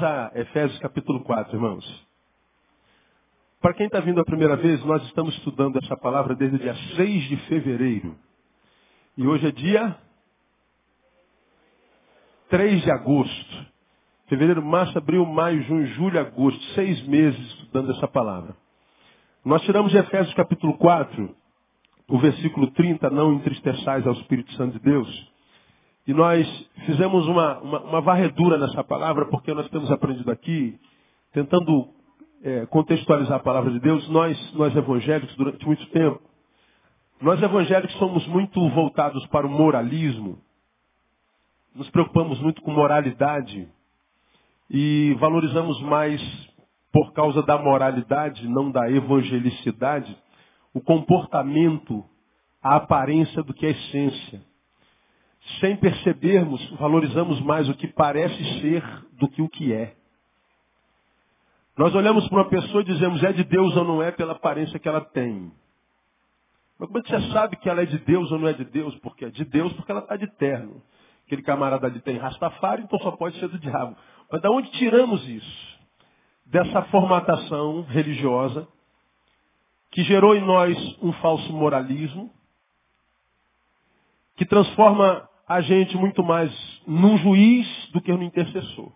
Vamos a Efésios capítulo 4, irmãos. Para quem está vindo a primeira vez, nós estamos estudando essa palavra desde o dia 6 de fevereiro. E hoje é dia 3 de agosto. Fevereiro, março, abril, maio, junho, julho, agosto. Seis meses estudando essa palavra. Nós tiramos de Efésios capítulo 4, o versículo 30, não entristeçais ao Espírito Santo de Deus. E nós fizemos uma, uma, uma varredura nessa palavra, porque nós temos aprendido aqui, tentando é, contextualizar a palavra de Deus, nós, nós evangélicos, durante muito tempo, nós evangélicos somos muito voltados para o moralismo, nos preocupamos muito com moralidade e valorizamos mais, por causa da moralidade, não da evangelicidade, o comportamento, a aparência do que a essência. Sem percebermos, valorizamos mais o que parece ser do que o que é. Nós olhamos para uma pessoa e dizemos, é de Deus ou não é, pela aparência que ela tem. Mas como é que você sabe que ela é de Deus ou não é de Deus? Porque é de Deus porque ela está de terno. Aquele camarada ali tem Rastafari, então só pode ser do diabo. Mas da onde tiramos isso? Dessa formatação religiosa que gerou em nós um falso moralismo, que transforma a gente muito mais num juiz do que no intercessor.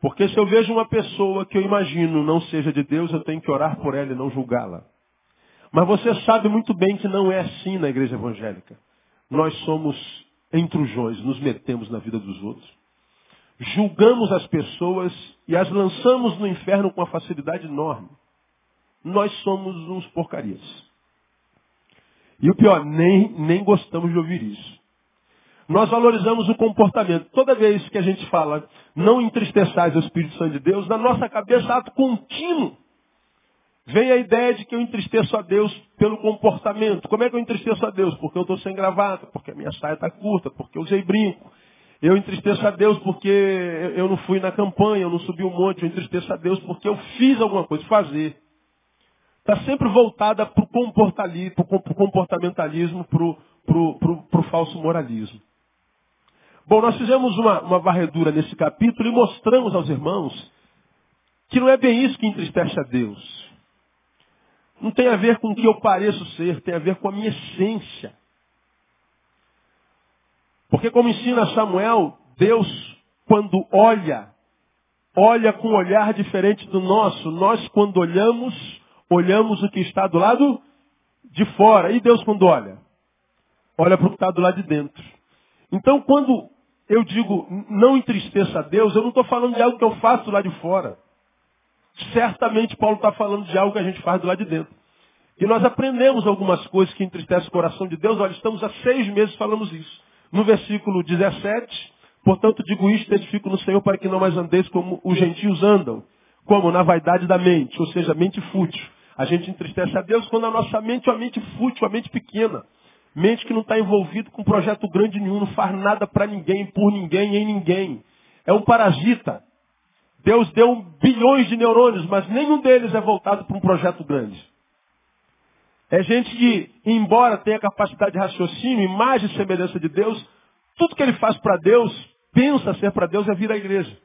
Porque se eu vejo uma pessoa que eu imagino não seja de Deus, eu tenho que orar por ela e não julgá-la. Mas você sabe muito bem que não é assim na igreja evangélica. Nós somos intrusões, nos metemos na vida dos outros. Julgamos as pessoas e as lançamos no inferno com uma facilidade enorme. Nós somos uns porcarias. E o pior, nem, nem gostamos de ouvir isso. Nós valorizamos o comportamento. Toda vez que a gente fala, não entristeçais o Espírito Santo de Deus, na nossa cabeça, ato contínuo. Vem a ideia de que eu entristeço a Deus pelo comportamento. Como é que eu entristeço a Deus? Porque eu estou sem gravata, porque a minha saia está curta, porque eu usei brinco. Eu entristeço a Deus porque eu não fui na campanha, eu não subi um monte. Eu entristeço a Deus porque eu fiz alguma coisa, fazer. Está sempre voltada para o comportamentalismo, para o falso moralismo. Bom, nós fizemos uma, uma varredura nesse capítulo e mostramos aos irmãos que não é bem isso que entristece a Deus. Não tem a ver com o que eu pareço ser, tem a ver com a minha essência. Porque como ensina Samuel, Deus, quando olha, olha com um olhar diferente do nosso. Nós, quando olhamos, olhamos o que está do lado de fora. E Deus, quando olha? Olha para o que está do lado de dentro. Então, quando eu digo, não entristeça a Deus, eu não estou falando de algo que eu faço lá de fora. Certamente Paulo está falando de algo que a gente faz do lado de dentro. E nós aprendemos algumas coisas que entristecem o coração de Deus. Olha, estamos há seis meses falando isso. No versículo 17, portanto digo isto, testifico no Senhor para que não mais andeis como os gentios andam. Como? Na vaidade da mente, ou seja, mente fútil. A gente entristece a Deus quando a nossa mente é uma mente fútil, uma mente pequena. Mente que não está envolvido com projeto grande nenhum, não faz nada para ninguém, por ninguém, em ninguém. É um parasita. Deus deu bilhões de neurônios, mas nenhum deles é voltado para um projeto grande. É gente que, embora tenha capacidade de raciocínio, imagem e semelhança de Deus, tudo que ele faz para Deus, pensa ser para Deus, é vir à igreja.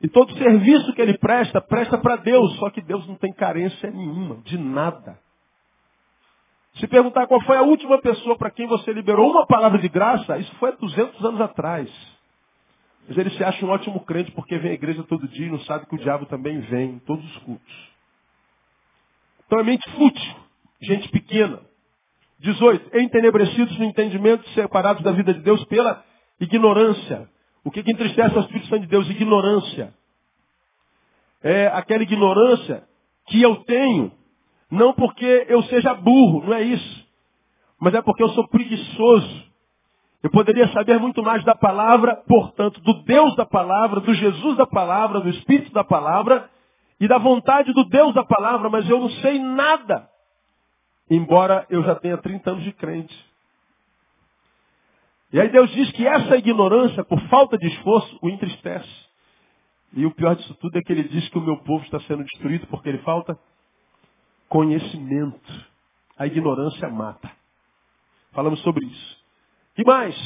E todo serviço que ele presta, presta para Deus, só que Deus não tem carência nenhuma, de nada. Se perguntar qual foi a última pessoa para quem você liberou uma palavra de graça, isso foi há 200 anos atrás. Mas ele se acha um ótimo crente porque vem à igreja todo dia e não sabe que o diabo também vem em todos os cultos. Então é mente fútil, gente pequena. 18. Entenebrecidos no entendimento, separados da vida de Deus pela ignorância. O que, que entristece ao Espírito Santo de Deus? Ignorância. É aquela ignorância que eu tenho não porque eu seja burro, não é isso. Mas é porque eu sou preguiçoso. Eu poderia saber muito mais da palavra, portanto, do Deus da palavra, do Jesus da palavra, do Espírito da palavra e da vontade do Deus da palavra, mas eu não sei nada. Embora eu já tenha 30 anos de crente. E aí Deus diz que essa ignorância, por falta de esforço, o entristece. E o pior disso tudo é que ele diz que o meu povo está sendo destruído porque ele falta conhecimento. A ignorância mata. Falamos sobre isso. E mais?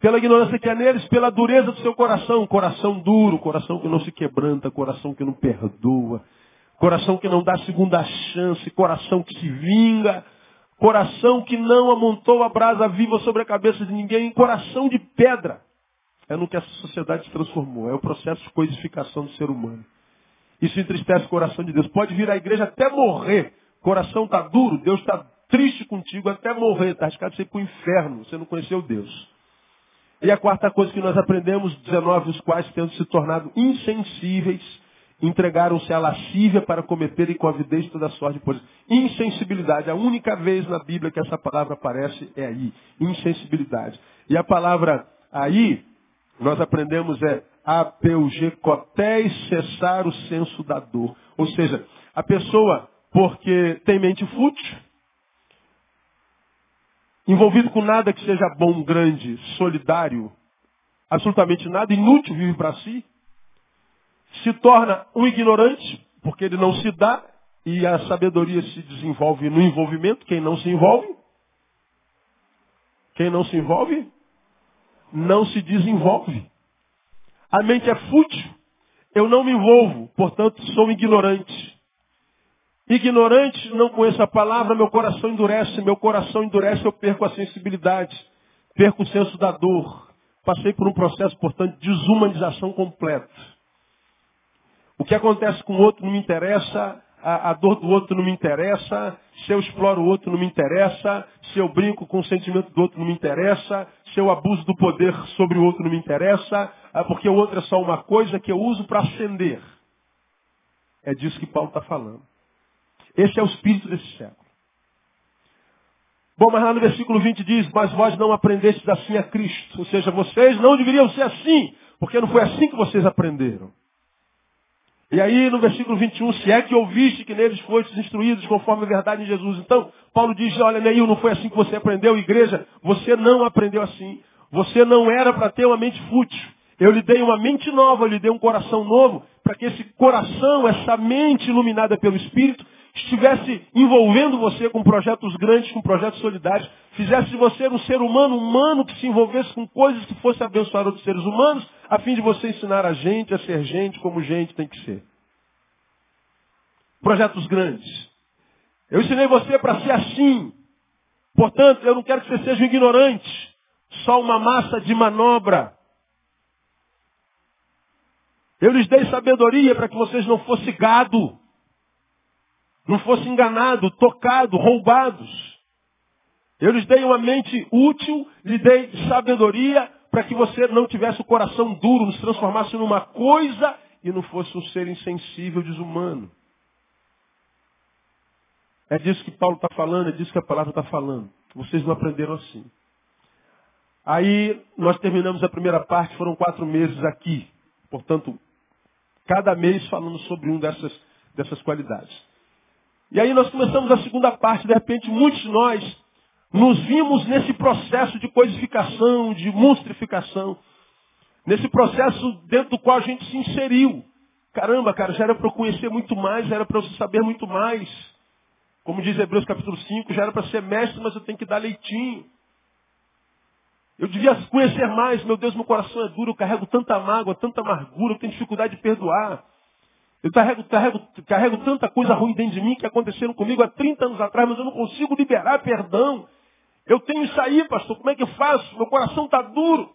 Pela ignorância que é neles, pela dureza do seu coração. Coração duro, coração que não se quebranta, coração que não perdoa. Coração que não dá segunda chance, coração que se vinga. Coração que não amontou a brasa viva sobre a cabeça de ninguém. Coração de pedra. É no que essa sociedade se transformou. É o processo de coisificação do ser humano. Isso entristece o coração de Deus. Pode vir à igreja até morrer. Coração está duro, Deus está triste contigo até morrer. Está arriscado você ir para o inferno. Você não conheceu Deus. E a quarta coisa que nós aprendemos, 19 os quais tendo se tornado insensíveis, entregaram-se à lascívia para cometerem com avidez toda sorte de coisas. Insensibilidade. A única vez na Bíblia que essa palavra aparece é aí. Insensibilidade. E a palavra aí, nós aprendemos é apeugecotés, cessar o senso da dor. Ou seja, a pessoa, porque tem mente fútil, envolvido com nada que seja bom, grande, solidário, absolutamente nada, inútil, vive para si, se torna um ignorante, porque ele não se dá, e a sabedoria se desenvolve no envolvimento, quem não se envolve, quem não se envolve, não se desenvolve. A mente é fútil, eu não me envolvo, portanto sou ignorante. Ignorante, não conheço a palavra, meu coração endurece, meu coração endurece, eu perco a sensibilidade, perco o senso da dor. Passei por um processo, portanto, de desumanização completa. O que acontece com o outro não me interessa, a, a, dor do outro não me interessa, se eu exploro o outro não me interessa, se eu brinco com o sentimento do outro não me interessa, se eu abuso do poder sobre o outro não me interessa, porque o outro é só uma coisa que eu uso para ascender. É disso que Paulo está falando. Esse é o espírito desse século. Bom, mas lá no versículo 20 diz, mas vós não aprendestes assim a Cristo. Ou seja, vocês não deveriam ser assim, porque não foi assim que vocês aprenderam. E aí no versículo 21, se é que ouviste que neles fostes instruídos conforme a verdade em Jesus. Então, Paulo diz, olha, Neil, não foi assim que você aprendeu, igreja, você não aprendeu assim. Você não era para ter uma mente fútil. Eu lhe dei uma mente nova, eu lhe dei um coração novo, para que esse coração, essa mente iluminada pelo Espírito, estivesse envolvendo você com projetos grandes, com projetos solidários, fizesse de você um ser humano humano que se envolvesse com coisas que fossem abençoar outros seres humanos, a fim de você ensinar a gente a ser gente como gente tem que ser. Projetos grandes. Eu ensinei você para ser assim. Portanto, eu não quero que você seja um ignorante, só uma massa de manobra. Eu lhes dei sabedoria para que vocês não fossem gado não fosse enganado, tocado, roubados. Eu lhes dei uma mente útil, lhe dei sabedoria para que você não tivesse o coração duro, nos transformasse numa coisa e não fosse um ser insensível, desumano. É disso que Paulo está falando, é disso que a palavra está falando. Vocês não aprenderam assim. Aí nós terminamos a primeira parte, foram quatro meses aqui. Portanto, cada mês falando sobre um dessas, dessas qualidades. E aí nós começamos a segunda parte, de repente muitos de nós nos vimos nesse processo de coisificação, de monstrificação, nesse processo dentro do qual a gente se inseriu. Caramba, cara, já era para eu conhecer muito mais, já era para eu saber muito mais. Como diz Hebreus capítulo 5, já era para ser mestre, mas eu tenho que dar leitinho. Eu devia conhecer mais, meu Deus, meu coração é duro, eu carrego tanta mágoa, tanta amargura, eu tenho dificuldade de perdoar. Eu carrego, carrego, carrego tanta coisa ruim dentro de mim que aconteceram comigo há 30 anos atrás, mas eu não consigo liberar perdão. Eu tenho isso aí, pastor, como é que eu faço? Meu coração está duro.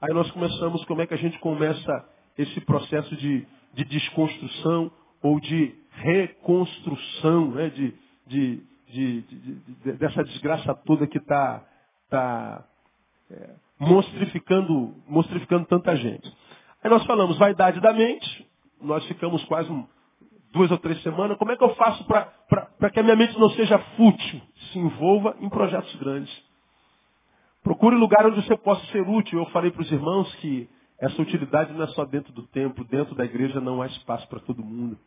Aí nós começamos, como é que a gente começa esse processo de, de desconstrução ou de reconstrução, né? de, de, de, dessa desgraça toda que está tá, é, monstrificando, monstrificando tanta gente. Aí nós falamos vaidade da mente, nós ficamos quase um, duas ou três semanas. Como é que eu faço para que a minha mente não seja fútil? Se envolva em projetos grandes. Procure lugar onde você possa ser útil. Eu falei para os irmãos que essa utilidade não é só dentro do templo. Dentro da igreja não há espaço para todo mundo.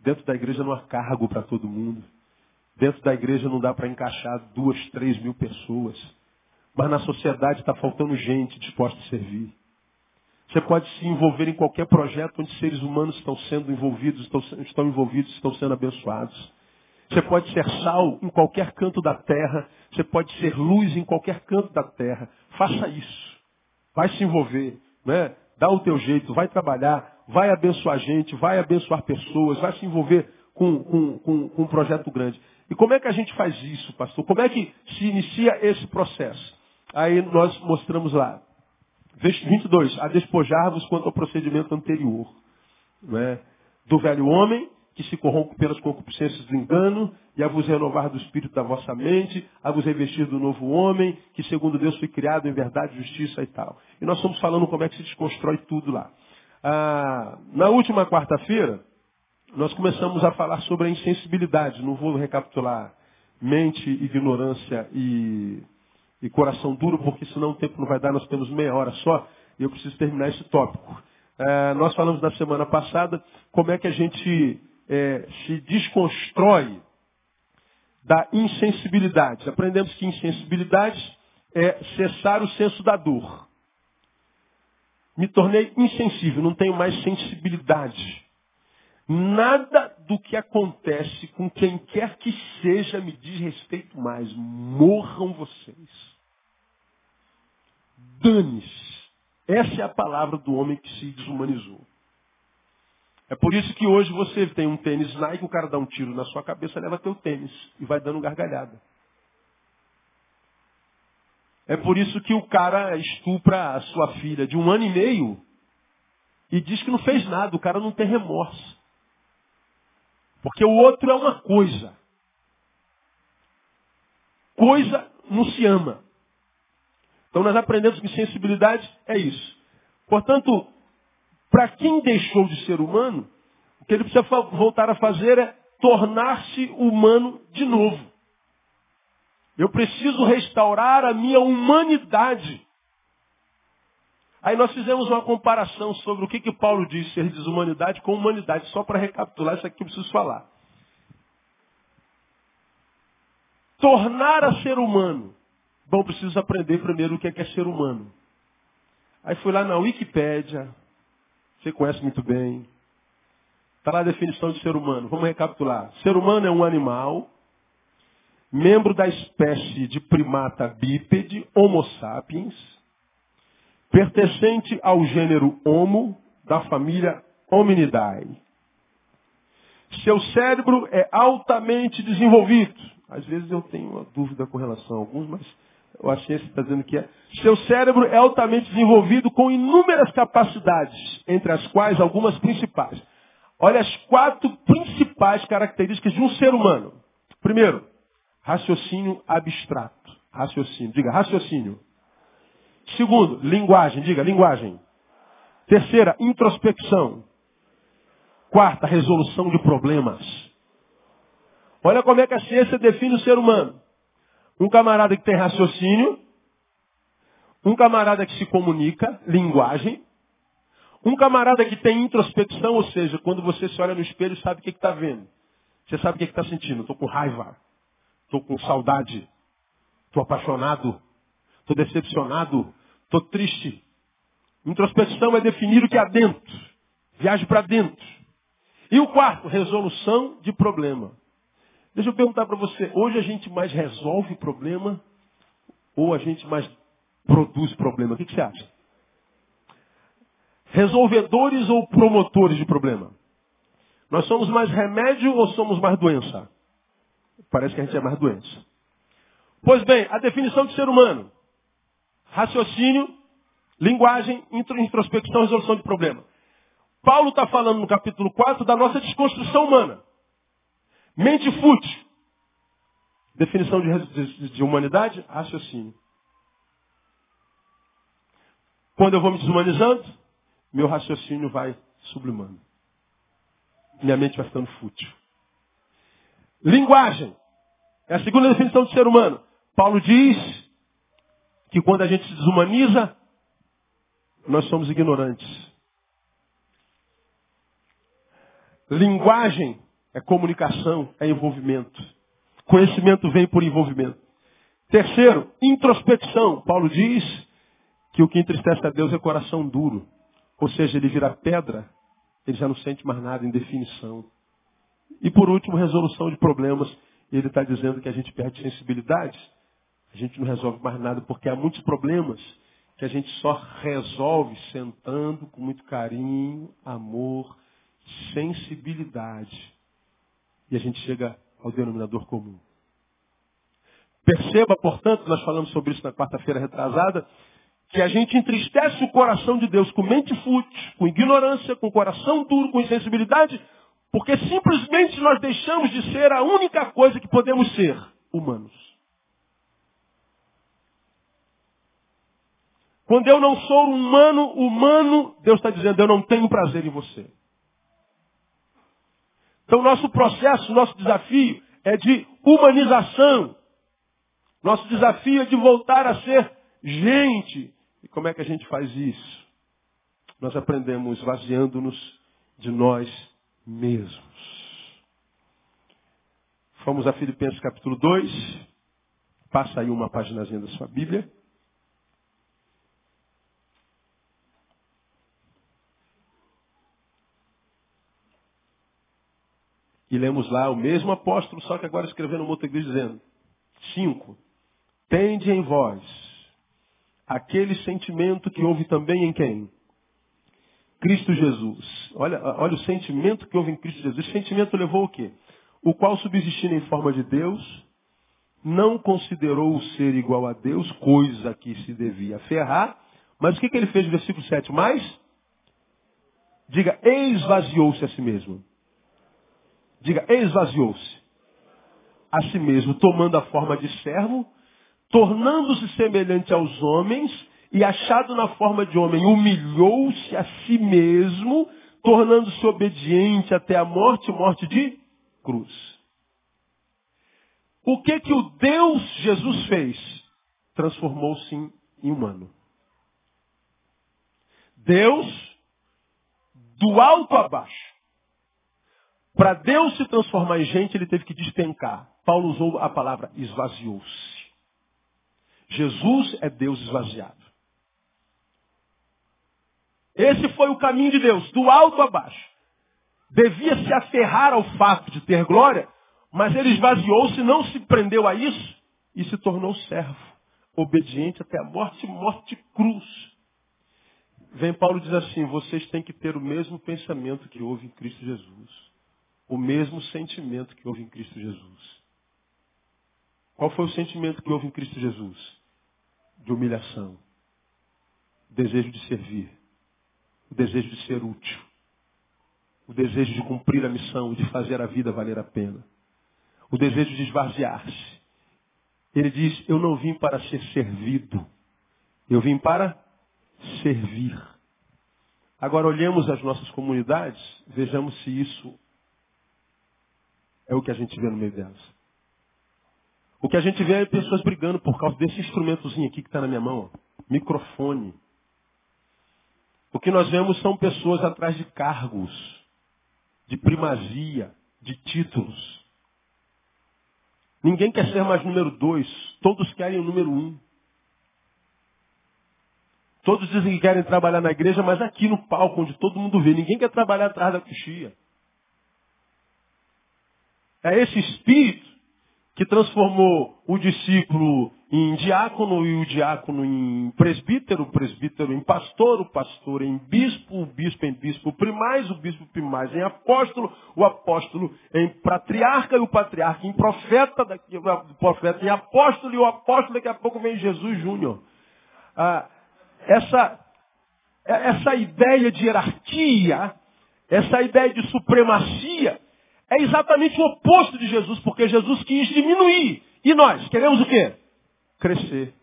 Dentro da igreja não há cargo para todo mundo. Dentro da igreja não dá para encaixar duas, três mil pessoas. Mas na sociedade está faltando gente disposta a servir. Você pode se envolver em qualquer projeto onde seres humanos estão sendo envolvidos, estão, estão envolvidos, estão sendo abençoados. Você pode ser sal em qualquer canto da terra. Você pode ser luz em qualquer canto da terra. Faça isso. Vai se envolver. Né? Dá o teu jeito, vai trabalhar, vai abençoar gente, vai abençoar pessoas, vai se envolver com, com, com, com um projeto grande. E como é que a gente faz isso, pastor? Como é que se inicia esse processo? Aí nós mostramos lá. 22. A despojar-vos quanto ao procedimento anterior. Né? Do velho homem, que se corrompe pelas concupiscências do engano, e a vos renovar do espírito da vossa mente, a vos revestir do novo homem, que segundo Deus foi criado em verdade, justiça e tal. E nós estamos falando como é que se desconstrói tudo lá. Ah, na última quarta-feira, nós começamos a falar sobre a insensibilidade. Não vou recapitular mente, ignorância e, e coração duro, porque senão o tempo não vai dar, nós temos meia hora só, e eu preciso terminar esse tópico. É, nós falamos na semana passada como é que a gente é, se desconstrói da insensibilidade. Aprendemos que insensibilidade é cessar o senso da dor. Me tornei insensível, não tenho mais sensibilidade. Nada do que acontece com quem quer que seja me diz respeito mais. Morram vocês. Dane-se. Essa é a palavra do homem que se desumanizou. É por isso que hoje você tem um tênis Nike, o cara dá um tiro na sua cabeça, leva teu tênis e vai dando gargalhada. É por isso que o cara estupra a sua filha de um ano e meio e diz que não fez nada, o cara não tem remorso. Porque o outro é uma coisa. Coisa não se ama. Então nós aprendemos que sensibilidade é isso. Portanto, para quem deixou de ser humano, o que ele precisa voltar a fazer é tornar-se humano de novo. Eu preciso restaurar a minha humanidade. Aí nós fizemos uma comparação sobre o que, que Paulo diz ser desumanidade com humanidade. Só para recapitular, isso aqui eu preciso falar. Tornar a ser humano. Bom, preciso aprender primeiro o que é, que é ser humano. Aí fui lá na Wikipédia. Você conhece muito bem. Está lá a definição de ser humano. Vamos recapitular. Ser humano é um animal, membro da espécie de primata bípede, Homo sapiens, pertencente ao gênero Homo, da família Hominidae. Seu cérebro é altamente desenvolvido. Às vezes eu tenho uma dúvida com relação a alguns, mas a ciência está dizendo que é. Seu cérebro é altamente desenvolvido com inúmeras capacidades, entre as quais algumas principais. Olha as quatro principais características de um ser humano. Primeiro, raciocínio abstrato. Raciocínio. Diga, raciocínio. Segundo, linguagem. Diga, linguagem. Terceira, introspecção. Quarta, resolução de problemas. Olha como é que a ciência define o ser humano. Um camarada que tem raciocínio, um camarada que se comunica, linguagem, um camarada que tem introspecção, ou seja, quando você se olha no espelho, sabe o que está vendo. Você sabe o que está sentindo. Estou com raiva, estou com saudade, estou apaixonado, estou decepcionado, estou triste. Introspecção é definir o que há dentro. Viaje para dentro. E o quarto, resolução de problema. Deixa eu perguntar para você, hoje a gente mais resolve problema ou a gente mais produz problema? O que, que você acha? Resolvedores ou promotores de problema? Nós somos mais remédio ou somos mais doença? Parece que a gente é mais doença. Pois bem, a definição de ser humano raciocínio, linguagem, introspecção, resolução de problema. Paulo está falando no capítulo 4 da nossa desconstrução humana. Mente fútil. Definição de, de, de humanidade, raciocínio. Quando eu vou me desumanizando, meu raciocínio vai sublimando. Minha mente vai ficando fútil. Linguagem. É a segunda definição de ser humano. Paulo diz que quando a gente se desumaniza, nós somos ignorantes. Linguagem é comunicação, é envolvimento. Conhecimento vem por envolvimento. Terceiro, introspecção. Paulo diz que o que entristece a Deus é coração duro. Ou seja, ele vira pedra, ele já não sente mais nada em definição. E por último, resolução de problemas. Ele está dizendo que a gente perde sensibilidade. A gente não resolve mais nada porque há muitos problemas que a gente só resolve sentando com muito carinho, amor, sensibilidade. E a gente chega ao denominador comum. Perceba, portanto, nós falamos sobre isso na quarta-feira retrasada, que a gente entristece o coração de Deus com mente fútil, com ignorância, com coração duro, com insensibilidade, porque simplesmente nós deixamos de ser a única coisa que podemos ser, humanos. Quando eu não sou humano, humano, Deus está dizendo, eu não tenho prazer em você. Então, nosso processo, nosso desafio é de humanização. Nosso desafio é de voltar a ser gente. E como é que a gente faz isso? Nós aprendemos esvaziando-nos de nós mesmos. Vamos a Filipenses capítulo 2. Passa aí uma paginazinha da sua Bíblia. E lemos lá o mesmo apóstolo, só que agora escrevendo uma outra igreja dizendo: 5. Tende em vós aquele sentimento que houve também em quem? Cristo Jesus. Olha, olha o sentimento que houve em Cristo Jesus. Esse sentimento levou o quê? O qual, subsistindo em forma de Deus, não considerou o ser igual a Deus, coisa que se devia ferrar. Mas o que, que ele fez no versículo 7? Mais? Diga, esvaziou-se a si mesmo. Diga, esvaziou-se a si mesmo, tomando a forma de servo, tornando-se semelhante aos homens e achado na forma de homem, humilhou-se a si mesmo, tornando-se obediente até a morte, morte de cruz. O que que o Deus Jesus fez? Transformou-se em humano. Deus, do alto a baixo, para Deus se transformar em gente, ele teve que despencar. Paulo usou a palavra esvaziou-se. Jesus é Deus esvaziado. Esse foi o caminho de Deus, do alto a baixo. Devia se aferrar ao fato de ter glória, mas ele esvaziou-se, não se prendeu a isso e se tornou servo, obediente até a morte, morte cruz. Vem Paulo diz assim: vocês têm que ter o mesmo pensamento que houve em Cristo Jesus o mesmo sentimento que houve em Cristo Jesus. Qual foi o sentimento que houve em Cristo Jesus? De humilhação, o desejo de servir, o desejo de ser útil, o desejo de cumprir a missão, de fazer a vida valer a pena, o desejo de esvaziar-se. Ele diz: Eu não vim para ser servido, eu vim para servir. Agora olhemos as nossas comunidades, vejamos se isso é o que a gente vê no meio delas. O que a gente vê é pessoas brigando por causa desse instrumentozinho aqui que está na minha mão. Ó. Microfone. O que nós vemos são pessoas atrás de cargos, de primazia, de títulos. Ninguém quer ser mais número dois. Todos querem o número um. Todos dizem que querem trabalhar na igreja, mas aqui no palco, onde todo mundo vê. Ninguém quer trabalhar atrás da coxia. É esse espírito que transformou o discípulo em diácono e o diácono em presbítero, o presbítero em pastor, o pastor em bispo, o bispo em bispo primaz, o bispo primaz em apóstolo, o apóstolo em patriarca e o patriarca em profeta, daqui, o profeta em apóstolo e o apóstolo daqui a pouco vem Jesus Júnior. Ah, essa, essa ideia de hierarquia, essa ideia de supremacia, é exatamente o oposto de Jesus, porque Jesus quis diminuir. E nós queremos o quê? Crescer.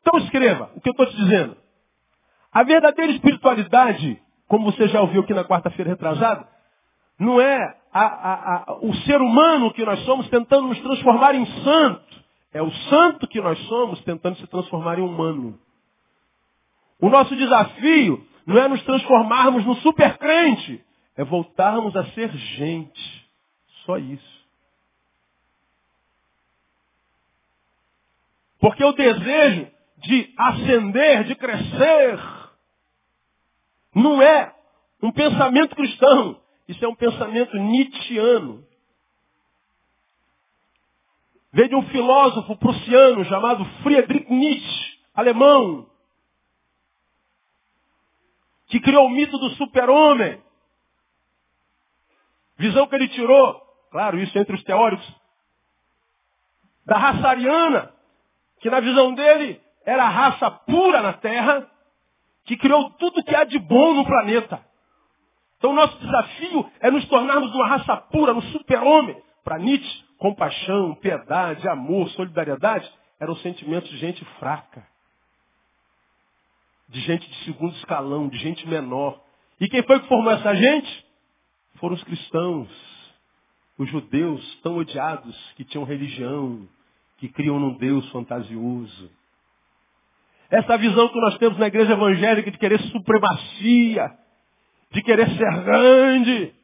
Então escreva o que eu estou te dizendo. A verdadeira espiritualidade, como você já ouviu aqui na quarta-feira retrasada, não é a, a, a, o ser humano que nós somos tentando nos transformar em santo. É o santo que nós somos tentando se transformar em humano. O nosso desafio não é nos transformarmos no supercrente, é voltarmos a ser gente. Só isso. Porque o desejo de ascender, de crescer, não é um pensamento cristão. Isso é um pensamento nietzschiano. Veio de um filósofo prussiano chamado Friedrich Nietzsche, alemão, que criou o mito do super-homem. Visão que ele tirou, claro, isso entre os teóricos, da raça ariana, que na visão dele era a raça pura na Terra, que criou tudo que há de bom no planeta. Então, nosso desafio é nos tornarmos uma raça pura, um super-homem. Para Nietzsche, compaixão, piedade, amor, solidariedade eram sentimentos de gente fraca. De gente de segundo escalão, de gente menor. E quem foi que formou essa gente? Foram os cristãos, os judeus tão odiados que tinham religião, que criam num Deus fantasioso. Essa visão que nós temos na igreja evangélica de querer supremacia, de querer ser grande,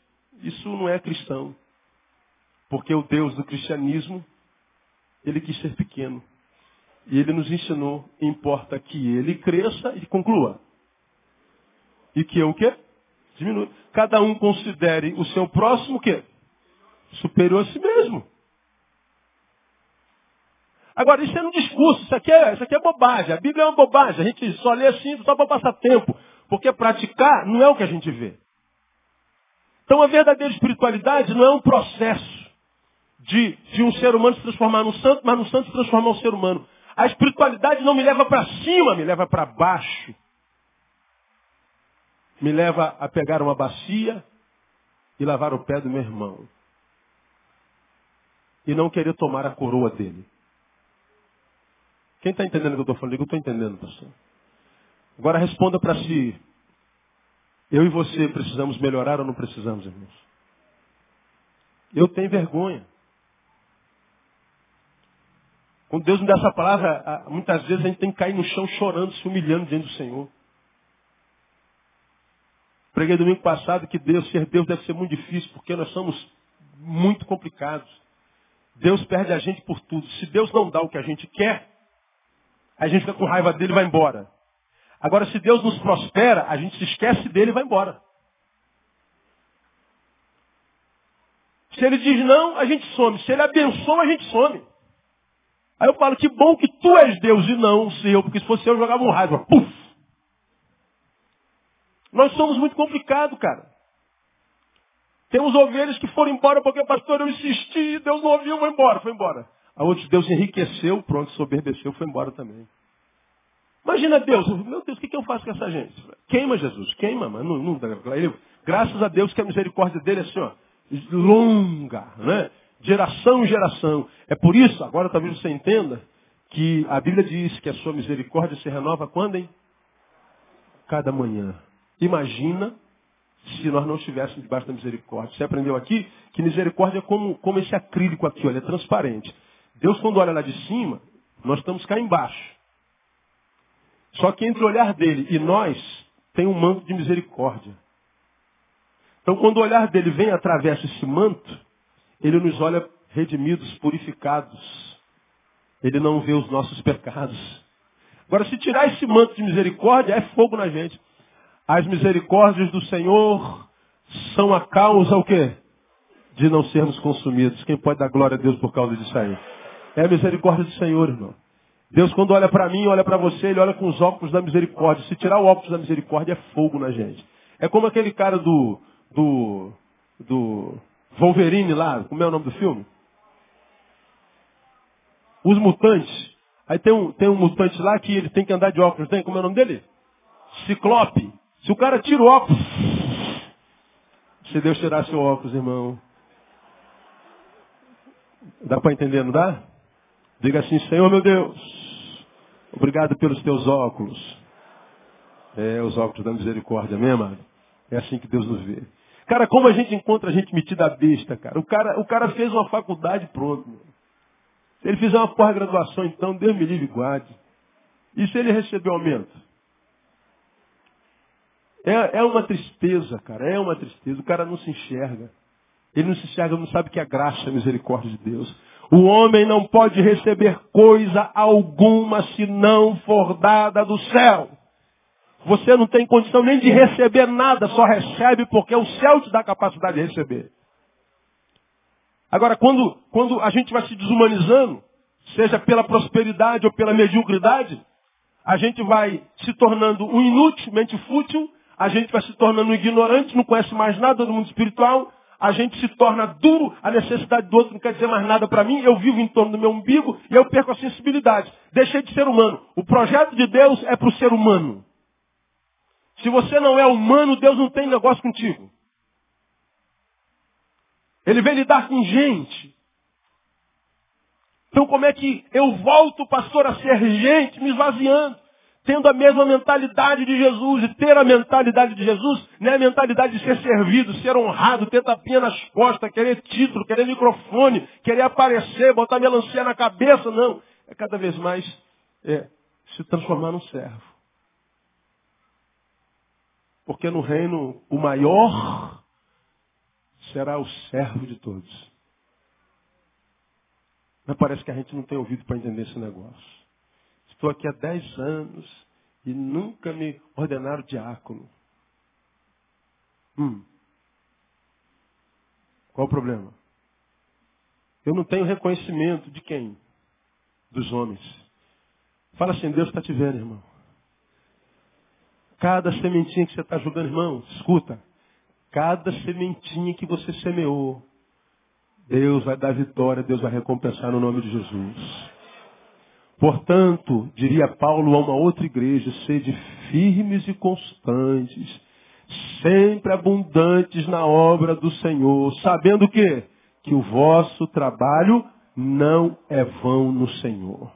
isso não é cristão. Porque o Deus do cristianismo, ele quis ser pequeno. E ele nos ensinou, importa que ele cresça e conclua. E que eu o quê? Diminui. Cada um considere o seu próximo o quê? Superior a si mesmo. Agora, isso é um discurso, isso aqui é, isso aqui é bobagem. A Bíblia é uma bobagem. A gente só lê assim só para passar tempo. Porque praticar não é o que a gente vê. Então a verdadeira espiritualidade não é um processo de, de um ser humano se transformar num santo, mas no santo se transformar um ser humano. A espiritualidade não me leva para cima, me leva para baixo. Me leva a pegar uma bacia e lavar o pé do meu irmão. E não querer tomar a coroa dele. Quem está entendendo o que eu estou falando? Eu estou entendendo, pastor. Agora responda para si. Eu e você precisamos melhorar ou não precisamos, irmãos? Eu tenho vergonha. Quando Deus me dá essa palavra, muitas vezes a gente tem que cair no chão chorando, se humilhando diante do Senhor. Preguei domingo passado que Deus, ser Deus deve ser muito difícil, porque nós somos muito complicados. Deus perde a gente por tudo. Se Deus não dá o que a gente quer, a gente fica com raiva dele e vai embora. Agora, se Deus nos prospera, a gente se esquece dele e vai embora. Se ele diz não, a gente some. Se ele abençoa, a gente some. Aí eu falo, que bom que tu és Deus e não o seu, porque se fosse eu, eu jogava um raio. Puf! Nós somos muito complicados, cara. Temos ovelhas que foram embora porque, pastor, eu insisti, Deus não ouviu, foi embora, foi embora. A outros Deus enriqueceu, pronto, soberbeceu, foi embora também. Imagina Deus, meu Deus, o que, eu faço com essa gente? Queima Jesus, queima, mas não, não ele, graças a Deus que a misericórdia dele é assim, ó, longa, né? Geração em geração. É por isso, agora talvez você entenda, que a Bíblia diz que a sua misericórdia se renova quando, hein? Cada manhã. Imagina se nós não estivéssemos debaixo da misericórdia. Você aprendeu aqui que misericórdia é como, como esse acrílico aqui, olha, é transparente. Deus, quando olha lá de cima, nós estamos cá embaixo. Só que entre o olhar dele e nós, tem um manto de misericórdia. Então, quando o olhar dele vem através esse manto, ele nos olha redimidos, purificados. Ele não vê os nossos pecados. Agora, se tirar esse manto de misericórdia, é fogo na gente. As misericórdias do Senhor são a causa o quê? De não sermos consumidos. Quem pode dar glória a Deus por causa disso aí? É a misericórdia do Senhor, irmão. Deus, quando olha para mim, olha para você, ele olha com os óculos da misericórdia. Se tirar o óculos da misericórdia, é fogo na gente. É como aquele cara do, do, do Wolverine lá, como é o nome do filme? Os mutantes. Aí tem um, tem um mutante lá que ele tem que andar de óculos, tem? Como é o nome dele? Ciclope. Se o cara tira o óculos, se Deus tirar seu óculos, irmão. Dá para entender, não dá? Diga assim, Senhor meu Deus, obrigado pelos teus óculos. É, os óculos da misericórdia, amém, amado? É assim que Deus nos vê. Cara, como a gente encontra a gente metida a besta, cara? O cara, o cara fez uma faculdade pronto. Se ele fizer uma pós-graduação, então, Deus me livre e guarde. E se ele receber aumento? É, é uma tristeza, cara. É uma tristeza. O cara não se enxerga. Ele não se enxerga, não sabe que é graça, a misericórdia de Deus. O homem não pode receber coisa alguma se não for dada do céu. você não tem condição nem de receber nada, só recebe porque o céu te dá a capacidade de receber. Agora, quando, quando a gente vai se desumanizando, seja pela prosperidade ou pela mediocridade, a gente vai se tornando um inutilmente fútil, a gente vai se tornando ignorante, não conhece mais nada do mundo espiritual, a gente se torna duro, a necessidade do outro não quer dizer mais nada para mim, eu vivo em torno do meu umbigo e eu perco a sensibilidade. Deixei de ser humano. O projeto de Deus é para o ser humano. Se você não é humano, Deus não tem negócio contigo. Ele vem lidar com gente. Então como é que eu volto, pastor, a ser gente, me esvaziando? Tendo a mesma mentalidade de Jesus. E ter a mentalidade de Jesus não é a mentalidade de ser servido, ser honrado, ter tapinha nas costas, querer título, querer microfone, querer aparecer, botar melancia na cabeça, não. É cada vez mais é, se transformar num servo. Porque no reino o maior será o servo de todos. Mas parece que a gente não tem ouvido para entender esse negócio. Estou aqui há dez anos e nunca me ordenaram diácono. Hum. Qual o problema? Eu não tenho reconhecimento de quem? Dos homens. Fala assim, Deus está te vendo, irmão. Cada sementinha que você está jogando, irmão, escuta. Cada sementinha que você semeou, Deus vai dar vitória, Deus vai recompensar no nome de Jesus. Portanto, diria Paulo a uma outra igreja, sede firmes e constantes, sempre abundantes na obra do Senhor, sabendo que que o vosso trabalho não é vão no Senhor.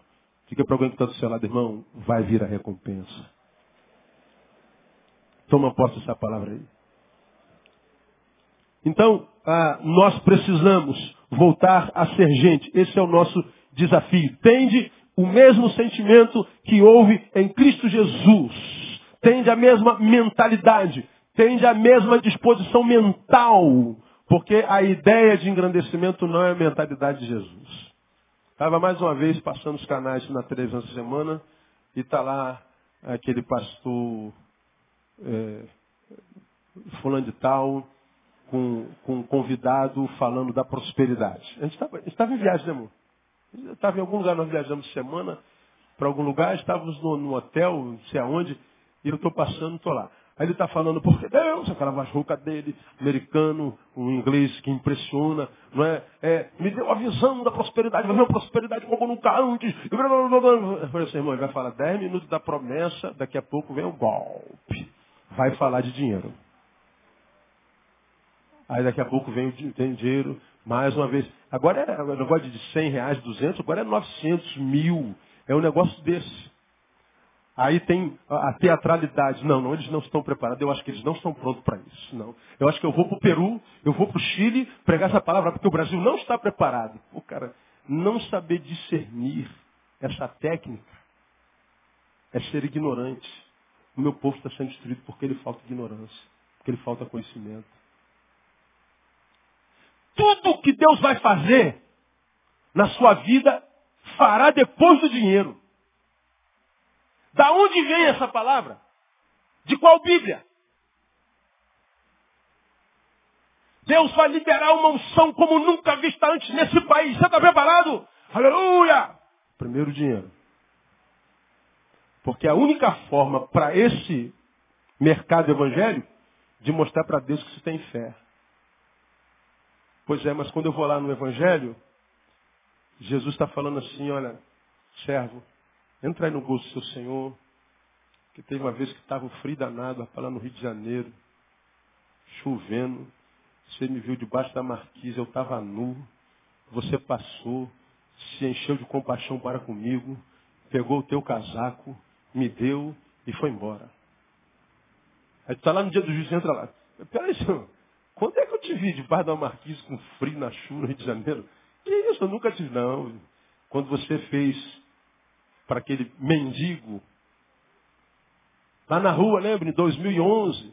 Fica para alguém que está do seu lado, irmão, vai vir a recompensa. Toma posse dessa palavra aí. Então, ah, nós precisamos voltar a ser gente. Esse é o nosso desafio. Tende o mesmo sentimento que houve em Cristo Jesus. Tende a mesma mentalidade. Tende a mesma disposição mental. Porque a ideia de engrandecimento não é a mentalidade de Jesus. Estava mais uma vez passando os canais na televisão essa semana e está lá aquele pastor é, fulano de tal, com, com um convidado falando da prosperidade. A gente estava em viagem, né, amor? Estava em algum lugar, nós viajamos semana para algum lugar, estávamos no, no, hotel, não sei aonde, e eu estou passando, estou lá. Aí ele está falando, porque Deus, aquela voz rouca dele, americano, um inglês que impressiona, não é? é me deu a visão da prosperidade, vai ver uma prosperidade como nunca antes. Eu falei assim, irmão, ele vai falar 10 minutos da promessa, daqui a pouco vem o golpe vai falar de dinheiro. Aí daqui a pouco vem o dinheiro, mais uma vez. Agora é um negócio de 100 reais, 200, agora é 900 mil. É um negócio desse. Aí tem a teatralidade. Não, não, eles não estão preparados. Eu acho que eles não estão prontos para isso. Não. Eu acho que eu vou para o Peru, eu vou para o Chile pregar essa palavra, porque o Brasil não está preparado. O cara, não saber discernir essa técnica é ser ignorante. O meu povo está sendo destruído porque ele falta ignorância, porque ele falta conhecimento. Tudo que Deus vai fazer na sua vida fará depois do dinheiro. Da onde vem essa palavra? De qual Bíblia? Deus vai liberar uma unção como nunca vista antes nesse país. Você está preparado? Aleluia! Primeiro dinheiro. Porque a única forma para esse mercado evangélico de mostrar para Deus que você tem fé. Pois é, mas quando eu vou lá no Evangelho, Jesus está falando assim, olha, servo, entra aí no gosto do seu Senhor, que teve uma vez que estava um frio danado, lá no Rio de Janeiro, chovendo, você me viu debaixo da marquise, eu estava nu, você passou, se encheu de compaixão para comigo, pegou o teu casaco, me deu e foi embora. Aí tu está lá no dia do juízo, entra lá. Peraí, senhor, quando é que eu te vi debaixo da marquise com frio na chuva Rio de Janeiro? Que isso, eu nunca te vi, não. Quando você fez para aquele mendigo, lá na rua, lembra, em 2011,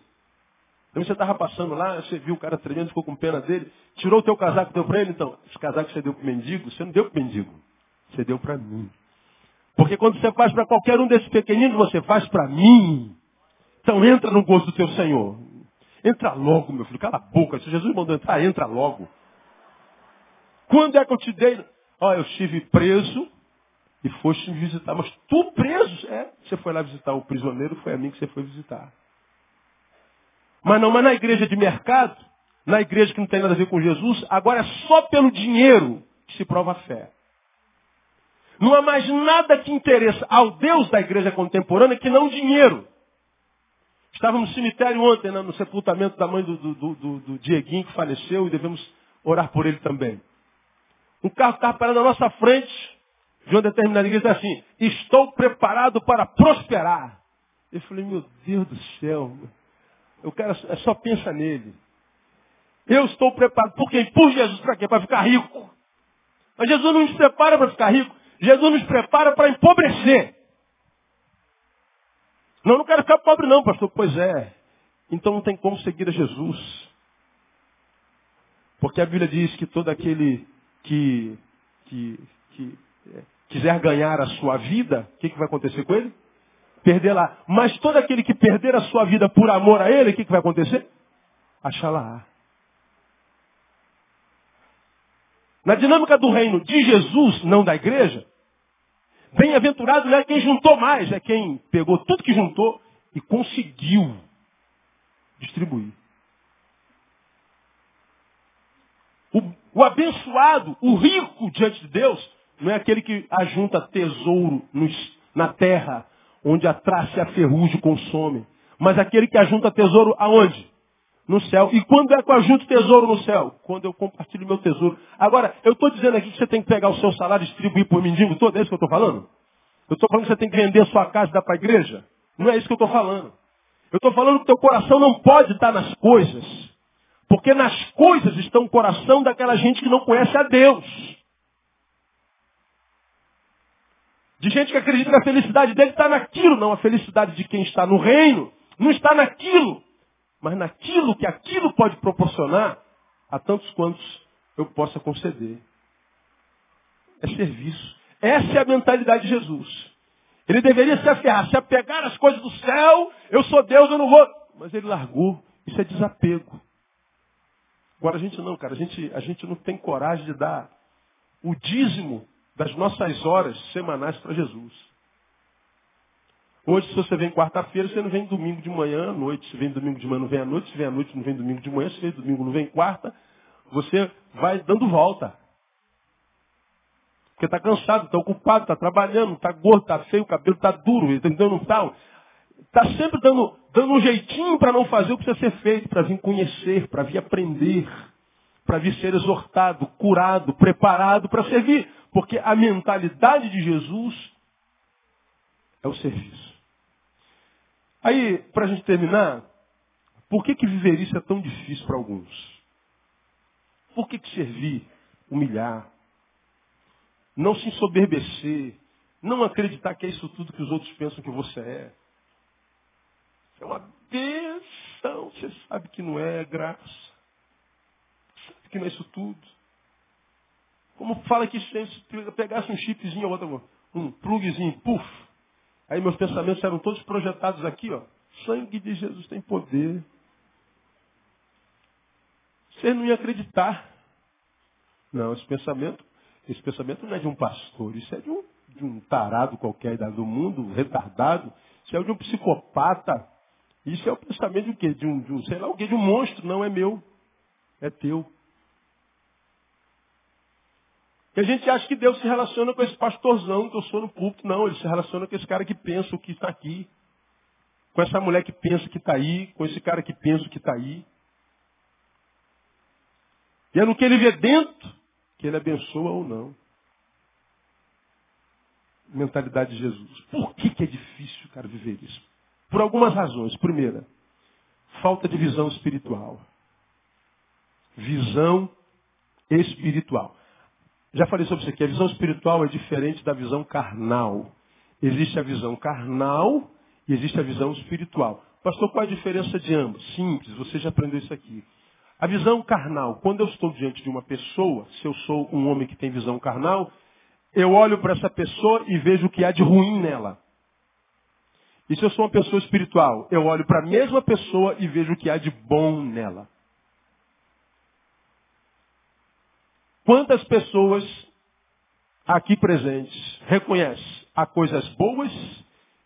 então você estava passando lá, você viu o cara tremendo, ficou com pena dele, tirou o teu casaco, deu para ele, então, esse casaco que você deu para o mendigo, você não deu para o mendigo, você deu para mim. Porque quando você faz para qualquer um desses pequeninos, você faz para mim. Então entra no gozo do teu Senhor. Entra logo, meu filho. Cala a boca. Se Jesus mandou entrar, entra logo. Quando é que eu te dei? Ó, eu estive preso e foste me visitar. Mas tu preso? É, você foi lá visitar o prisioneiro, foi a mim que você foi visitar. Mas não, mas na igreja de mercado, na igreja que não tem nada a ver com Jesus, agora é só pelo dinheiro que se prova a fé. Não há mais nada que interessa ao Deus da igreja contemporânea que não dinheiro. Estávamos no cemitério ontem, né, no sepultamento da mãe do, do, do, do, Dieguinho que faleceu e devemos orar por ele também. Um carro estava parando na nossa frente, de uma determinada igreja, assim, estou preparado para prosperar. Eu falei, meu Deus do céu, o cara só pensa nele. Eu estou preparado. Por quem? Por Jesus. Para quê? Para ficar rico. Mas Jesus não nos prepara para ficar rico. Jesus nos prepara para empobrecer. Não, não quero ficar pobre não, pastor. Pois é. Então não tem como seguir a Jesus. Porque a Bíblia diz que todo aquele que, que, que é, quiser ganhar a sua vida, o que, que vai acontecer com ele? Perder lá. Mas todo aquele que perder a sua vida por amor a ele, o que, que vai acontecer? Achar lá. Na dinâmica do reino de Jesus, não da igreja, bem-aventurado não é quem juntou mais, é quem pegou tudo que juntou e conseguiu distribuir. O, o abençoado, o rico diante de Deus, não é aquele que ajunta tesouro nos, na terra, onde a traça e a ferrugem consome, mas aquele que ajunta tesouro aonde? No céu. E quando é que eu ajunto tesouro no céu? Quando eu compartilho meu tesouro. Agora, eu estou dizendo aqui que você tem que pegar o seu salário e distribuir por mendigo todo, é isso que eu estou falando? Eu estou falando que você tem que vender a sua casa e dar para a igreja? Não é isso que eu estou falando. Eu estou falando que teu coração não pode estar nas coisas. Porque nas coisas está o coração daquela gente que não conhece a Deus. De gente que acredita que a felicidade dele está naquilo, não. A felicidade de quem está no reino não está naquilo mas naquilo que aquilo pode proporcionar a tantos quantos eu possa conceder. É serviço. Essa é a mentalidade de Jesus. Ele deveria se aferrar, se apegar às coisas do céu, eu sou Deus, eu não vou. Mas ele largou. Isso é desapego. Agora a gente não, cara, a gente, a gente não tem coragem de dar o dízimo das nossas horas semanais para Jesus. Hoje, se você vem quarta-feira, você não vem domingo de manhã à noite. Se vem domingo de manhã, não vem à noite. Se vem à noite, não vem domingo de manhã. Se vem domingo, não vem quarta. Você vai dando volta. Porque está cansado, está ocupado, está trabalhando, está gordo, está feio, o cabelo está duro, entendeu? Não está. Está sempre dando, dando um jeitinho para não fazer o que precisa ser feito, para vir conhecer, para vir aprender, para vir ser exortado, curado, preparado para servir. Porque a mentalidade de Jesus é o serviço. Aí, para a gente terminar, por que, que viver isso é tão difícil para alguns? Por que, que servir, humilhar, não se ensoberbecer, não acreditar que é isso tudo que os outros pensam que você é? É uma bênção, você sabe que não é graça. Sabe que não é isso tudo. Como fala que se pegasse um chipzinho, um plugzinho, puf, Aí meus pensamentos eram todos projetados aqui, ó. Sangue de Jesus tem poder. Você não ia acreditar. Não, esse pensamento, esse pensamento não é de um pastor, isso é de um, de um tarado qualquer do mundo, retardado. Isso é de um psicopata. Isso é o pensamento de quê? De um, de um sei lá o quê? De um monstro. Não é meu. É teu. E a gente acha que Deus se relaciona com esse pastorzão que eu sou no púlpito. Não, ele se relaciona com esse cara que pensa o que está aqui. Com essa mulher que pensa que está aí. Com esse cara que pensa que está aí. E é no que ele vê dentro que ele abençoa ou não. Mentalidade de Jesus. Por que, que é difícil, cara, viver isso? Por algumas razões. Primeira, falta de visão espiritual. Visão espiritual. Já falei sobre isso aqui. A visão espiritual é diferente da visão carnal. Existe a visão carnal e existe a visão espiritual. Pastor, qual é a diferença de ambas? Simples, você já aprendeu isso aqui. A visão carnal, quando eu estou diante de uma pessoa, se eu sou um homem que tem visão carnal, eu olho para essa pessoa e vejo o que há de ruim nela. E se eu sou uma pessoa espiritual, eu olho para a mesma pessoa e vejo o que há de bom nela. Quantas pessoas aqui presentes reconhecem há coisas boas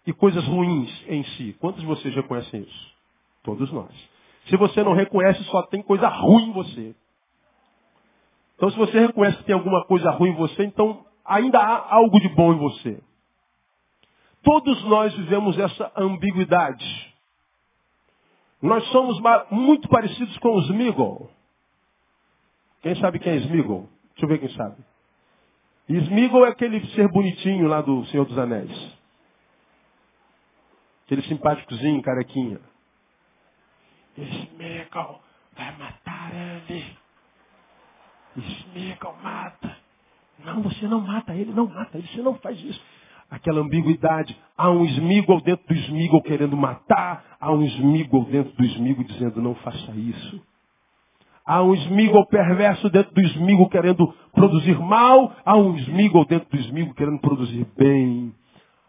e coisas ruins em si? Quantos de vocês reconhecem isso? Todos nós. Se você não reconhece, só tem coisa ruim em você. Então, se você reconhece que tem alguma coisa ruim em você, então ainda há algo de bom em você. Todos nós vivemos essa ambiguidade. Nós somos muito parecidos com os Smigol. Quem sabe quem é Smigol? Deixa eu ver quem sabe. Smigol é aquele ser bonitinho lá do Senhor dos Anéis. Aquele simpáticozinho, carequinha. Smigol vai matar ele. Smigol mata. Não, você não mata ele, não mata ele, você não faz isso aquela ambiguidade. Há um Smigol dentro do Smigol querendo matar, há um Smigol dentro do Smigol dizendo não faça isso. Há um Smigol perverso dentro do Smigol querendo produzir mal, há um Smigol dentro do Smigol querendo produzir bem.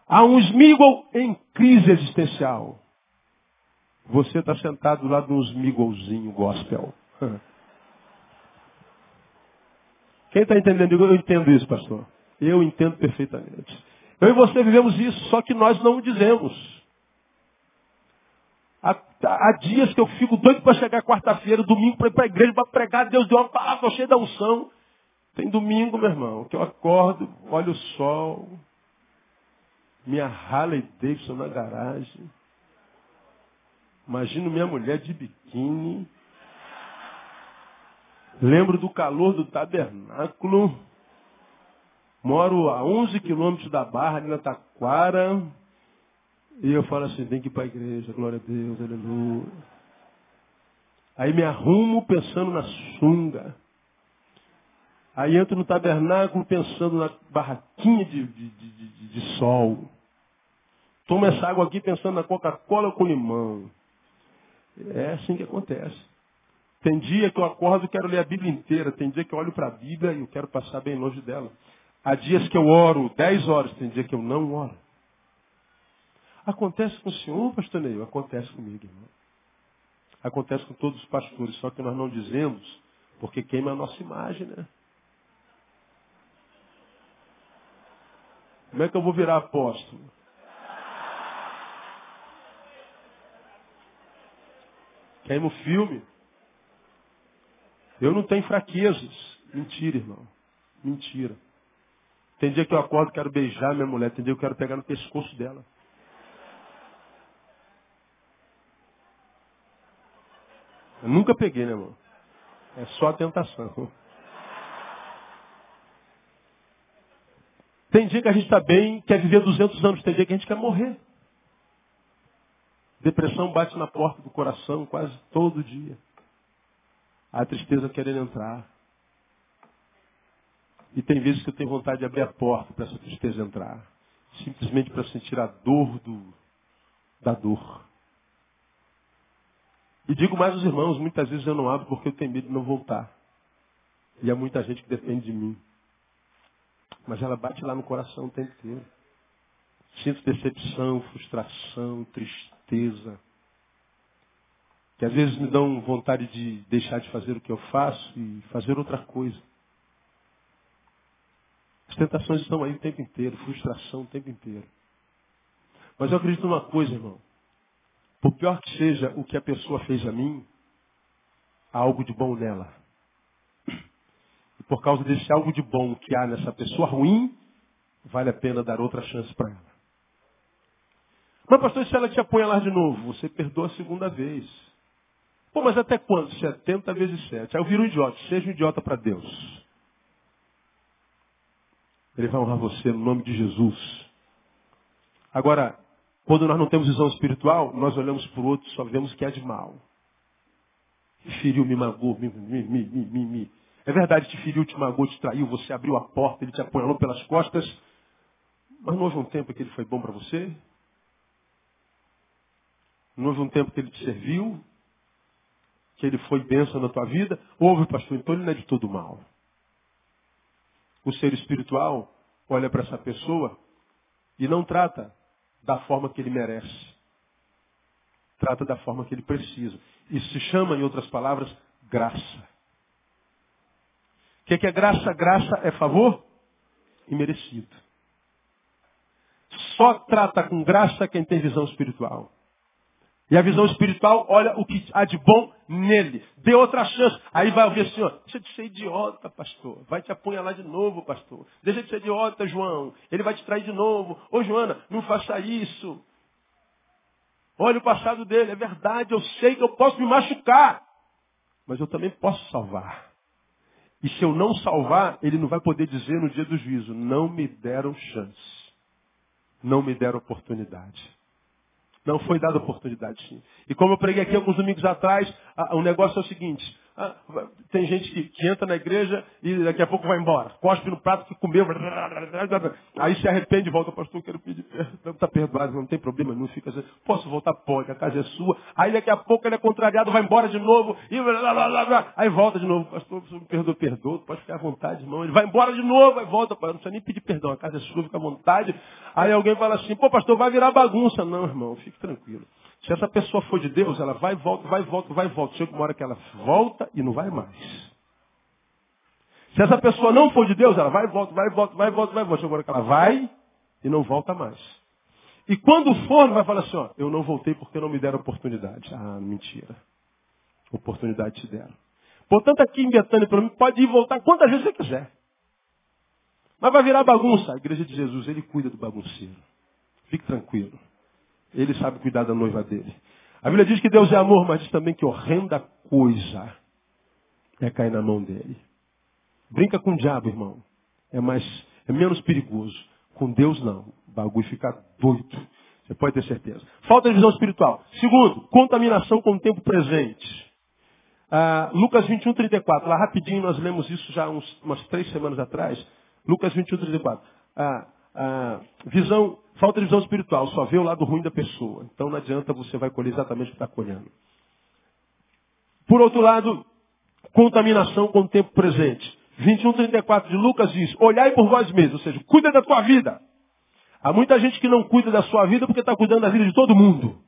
Há um Smigol em crise existencial. Você está sentado do lado de um gospel. Quem está entendendo? Eu entendo isso, pastor. Eu entendo perfeitamente. Eu e você vivemos isso, só que nós não o dizemos. Há, há dias que eu fico doido para chegar quarta-feira, domingo, para ir para a igreja, para pregar, Deus deu uma palavra, cheia da unção. Tem domingo, meu irmão, que eu acordo, olho o sol, minha Harley Davidson na garagem. Imagino minha mulher de biquíni. Lembro do calor do tabernáculo. Moro a 11 quilômetros da Barra, ali na Taquara. E eu falo assim, tem que para a igreja, glória a Deus, aleluia. Aí me arrumo pensando na sunga. Aí entro no tabernáculo pensando na barraquinha de, de, de, de sol. Tomo essa água aqui pensando na Coca-Cola com limão. É assim que acontece. Tem dia que eu acordo e quero ler a Bíblia inteira. Tem dia que eu olho para a Bíblia e eu quero passar bem longe dela. Há dias que eu oro 10 horas, tem dia que eu não oro. Acontece com o senhor, pastor Neil? Acontece comigo, irmão. Acontece com todos os pastores, só que nós não dizemos, porque queima a nossa imagem, né? Como é que eu vou virar apóstolo? Queima o filme. Eu não tenho fraquezas. Mentira, irmão. Mentira. Tem dia que eu acordo e quero beijar minha mulher. Tem dia que eu quero pegar no pescoço dela. Eu nunca peguei, né, irmão? É só a tentação. Tem dia que a gente está bem, quer viver 200 anos. Tem dia que a gente quer morrer. Depressão bate na porta do coração quase todo dia. A tristeza querendo entrar. E tem vezes que eu tenho vontade de abrir a porta para essa tristeza entrar. Simplesmente para sentir a dor do, da dor. E digo mais aos irmãos, muitas vezes eu não abro porque eu tenho medo de não voltar. E há muita gente que depende de mim. Mas ela bate lá no coração o tempo inteiro. Sinto decepção, frustração, tristeza. Que às vezes me dão vontade de deixar de fazer o que eu faço e fazer outra coisa. As tentações estão aí o tempo inteiro, frustração o tempo inteiro. Mas eu acredito numa coisa, irmão. Por pior que seja o que a pessoa fez a mim, há algo de bom nela. E por causa desse algo de bom que há nessa pessoa ruim, vale a pena dar outra chance para ela. Mas, pastor, se ela te apunhalar de novo, você perdoa a segunda vez. Pô, mas até quando? 70 vezes 7. Aí eu viro um idiota. Seja um idiota para Deus. Ele vai honrar você no nome de Jesus. Agora, quando nós não temos visão espiritual, nós olhamos para o outro só vemos que é de mal. Me feriu, me magoou, me, me, me, me, me. É verdade, te feriu, te magoou, te traiu, você abriu a porta, ele te apunhalou pelas costas. Mas não houve um tempo que ele foi bom para você? Não houve um tempo que ele te serviu? Que ele foi bênção na tua vida? Houve, pastor, então ele não é de todo mal o ser espiritual olha para essa pessoa e não trata da forma que ele merece. Trata da forma que ele precisa. Isso se chama, em outras palavras, graça. O que é graça? Graça é favor imerecido. Só trata com graça quem tem visão espiritual. E a visão espiritual olha o que há de bom nele. Dê outra chance. Aí vai ouvir assim, ó, deixa de ser idiota, pastor. Vai te apunhalar de novo, pastor. Deixa de ser idiota, João. Ele vai te trair de novo. Ô, Joana, não faça isso. Olha o passado dele. É verdade, eu sei que eu posso me machucar. Mas eu também posso salvar. E se eu não salvar, ele não vai poder dizer no dia do juízo, não me deram chance. Não me deram oportunidade. Não foi dada oportunidade. E como eu preguei aqui alguns domingos atrás, o negócio é o seguinte: ah, tem gente que, que, entra na igreja e daqui a pouco vai embora. Cospe no prato que comeu. Aí se arrepende e volta, pastor, quero pedir perdão. Está perdoado, não tem problema, não fica assim. Posso voltar? Pode, a casa é sua. Aí daqui a pouco ele é contrariado, vai embora de novo. E aí volta de novo. Pastor, me perdoa, perdoa. Pode ficar à vontade, irmão. Ele vai embora de novo, aí volta. Não precisa nem pedir perdão, a casa é sua, fica à vontade. Aí alguém fala assim, pô, pastor, vai virar bagunça. Não, irmão, fique tranquilo. Se essa pessoa for de Deus, ela vai, volta, vai, volta, vai, volta. Chega uma hora que ela volta e não vai mais. Se essa pessoa não for de Deus, ela vai, volta, vai, volta, vai, volta, vai, volta. Chega uma hora que ela vai e não volta mais. E quando for, vai falar assim, ó, eu não voltei porque não me deram oportunidade. Ah, mentira. Oportunidade te deram. Portanto, aqui em Betânia, pelo menos, pode ir voltar quantas vezes você quiser. Mas vai virar bagunça. A igreja de Jesus, ele cuida do bagunceiro. Fique tranquilo. Ele sabe cuidar da noiva dele. A Bíblia diz que Deus é amor, mas diz também que horrenda coisa é cair na mão dele. Brinca com o diabo, irmão. É mais, é menos perigoso. Com Deus não. O bagulho fica doido. Você pode ter certeza. Falta de visão espiritual. Segundo, contaminação com o tempo presente. Ah, Lucas 21, 34. Lá rapidinho nós lemos isso já uns, umas três semanas atrás. Lucas 21, 34. Ah, ah, visão Falta de visão espiritual, só vê o lado ruim da pessoa. Então não adianta você vai colher exatamente o que está colhendo. Por outro lado, contaminação com o tempo presente. 21, 34 de Lucas diz, olhai por vós mesmos, ou seja, cuida da tua vida. Há muita gente que não cuida da sua vida porque está cuidando da vida de todo mundo.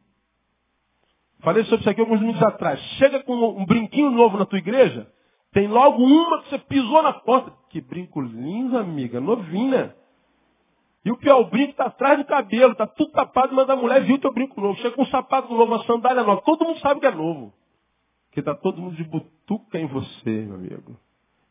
Falei sobre isso aqui alguns minutos atrás. Chega com um brinquinho novo na tua igreja, tem logo uma que você pisou na porta. Que brinco lindo, amiga, novinha. E o pior, o brinco está atrás do cabelo, está tudo tapado, mas a mulher viu teu brinco novo. Chega com um sapato novo, uma sandália nova. Todo mundo sabe que é novo. Porque está todo mundo de butuca em você, meu amigo.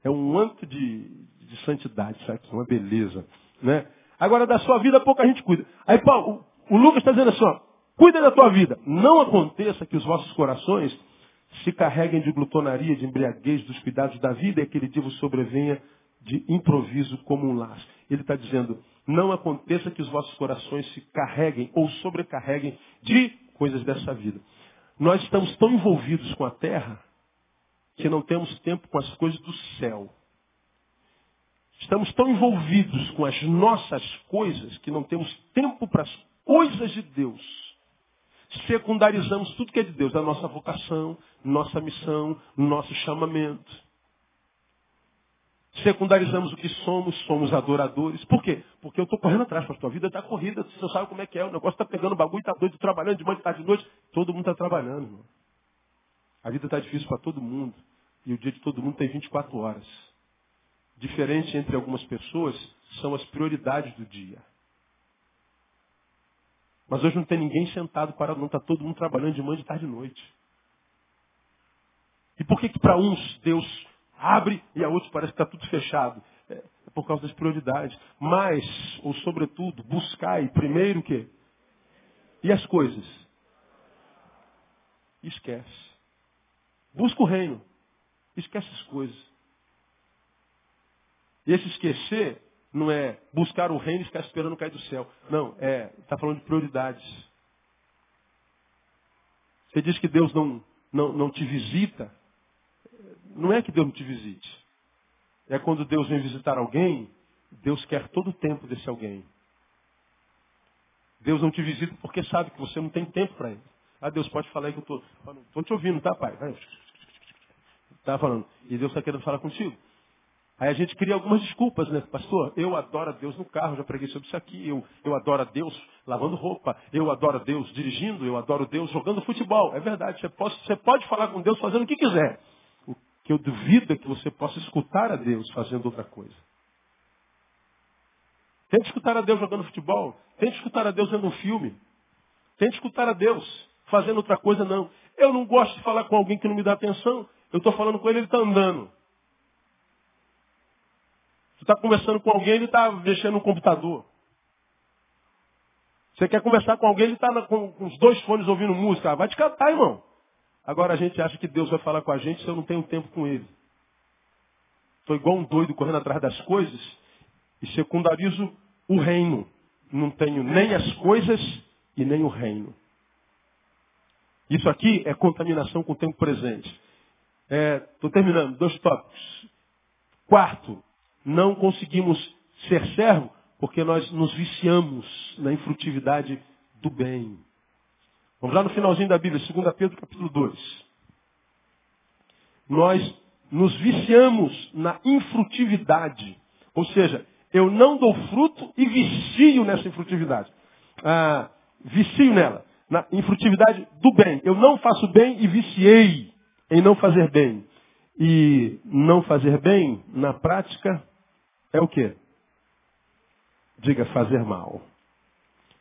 É um manto de, de santidade, aqui, uma beleza. Né? Agora, da sua vida, pouca gente cuida. Aí, Paulo, o, o Lucas está dizendo assim, ó, cuida da tua vida. Não aconteça que os vossos corações se carreguem de glutonaria, de embriaguez, dos cuidados da vida e aquele dia vos sobrevenha de improviso como um laço. Ele está dizendo, não aconteça que os vossos corações se carreguem ou sobrecarreguem de coisas dessa vida. Nós estamos tão envolvidos com a terra que não temos tempo com as coisas do céu. Estamos tão envolvidos com as nossas coisas que não temos tempo para as coisas de Deus. Secundarizamos tudo que é de Deus, a nossa vocação, nossa missão, nosso chamamento secundarizamos o que somos, somos adoradores. Por quê? Porque eu estou correndo atrás, pastor. A vida está corrida, você sabe como é que é. O negócio está pegando bagulho, está doido, trabalhando de manhã, de tarde, de noite. Todo mundo está trabalhando, irmão. A vida está difícil para todo mundo. E o dia de todo mundo tem 24 horas. Diferente entre algumas pessoas são as prioridades do dia. Mas hoje não tem ninguém sentado para não está todo mundo trabalhando de manhã, de tarde, de noite. E por que que para uns Deus abre e a outra parece que está tudo fechado. É, é por causa das prioridades. Mas, ou sobretudo, buscai primeiro o quê? E as coisas? Esquece. Busca o reino. Esquece as coisas. E esse esquecer não é buscar o reino e ficar esperando cair do céu. Não, é, está falando de prioridades. Você diz que Deus não, não, não te visita, não é que Deus não te visite. É quando Deus vem visitar alguém, Deus quer todo o tempo desse alguém. Deus não te visita porque sabe que você não tem tempo para ele. Ah, Deus pode falar aí que eu estou te ouvindo, tá, pai? Está falando. E Deus está querendo falar contigo. Aí a gente cria algumas desculpas, né? Pastor, eu adoro a Deus no carro, já preguei sobre isso aqui. Eu, eu adoro a Deus lavando roupa. Eu adoro a Deus dirigindo. Eu adoro a Deus jogando futebol. É verdade, você pode, você pode falar com Deus fazendo o que quiser. Que eu duvido é que você possa escutar a Deus fazendo outra coisa. Tente escutar a Deus jogando futebol. Tente escutar a Deus vendo um filme. Tente escutar a Deus fazendo outra coisa, não. Eu não gosto de falar com alguém que não me dá atenção. Eu estou falando com ele, ele está andando. Você está conversando com alguém, ele está mexendo no computador. Você quer conversar com alguém, ele está com, com, os dois fones ouvindo música. Ah, vai te cantar, irmão. Agora a gente acha que Deus vai falar com a gente se eu não tenho tempo com ele. Estou igual um doido correndo atrás das coisas e secundarizo o reino. Não tenho nem as coisas e nem o reino. Isso aqui é contaminação com o tempo presente. Estou é, terminando, dois tópicos. Quarto, não conseguimos ser servo porque nós nos viciamos na infrutividade do bem. Vamos lá no finalzinho da Bíblia, 2 Pedro capítulo 2. Nós nos viciamos na infrutividade. Ou seja, eu não dou fruto e vicio nessa infrutividade. Ah, vicio nela, na infrutividade do bem. Eu não faço bem e viciei em não fazer bem. E não fazer bem, na prática, é o quê? Diga fazer mal.